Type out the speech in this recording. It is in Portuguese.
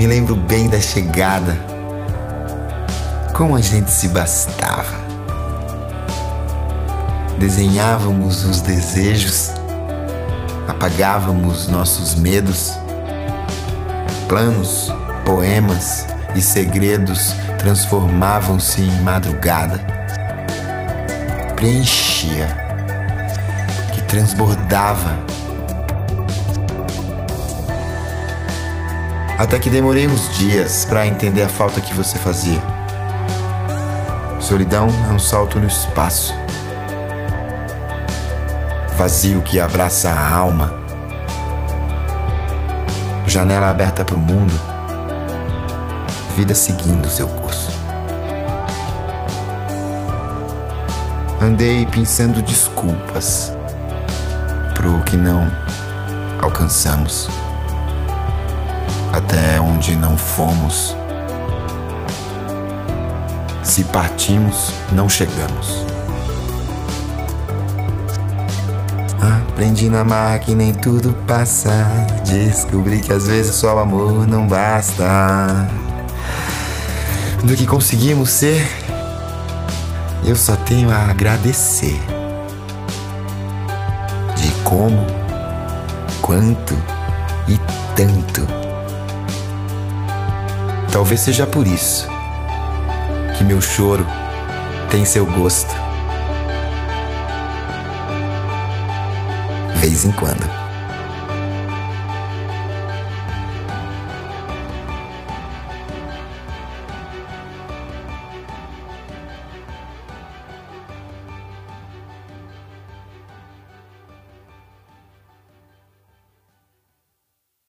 Me lembro bem da chegada. Como a gente se bastava. Desenhávamos os desejos, apagávamos nossos medos, planos, poemas e segredos transformavam-se em madrugada. Preenchia, que transbordava. Até que demorei uns dias para entender a falta que você fazia. Solidão é um salto no espaço. Vazio que abraça a alma. Janela aberta para o mundo vida seguindo seu curso. Andei pensando desculpas pro que não alcançamos, até onde não fomos. Se partimos, não chegamos. Aprendi na máquina nem tudo passa. Descobri que às vezes só o amor não basta do que conseguimos ser, eu só tenho a agradecer. De como, quanto e tanto. Talvez seja por isso que meu choro tem seu gosto. Vez em quando.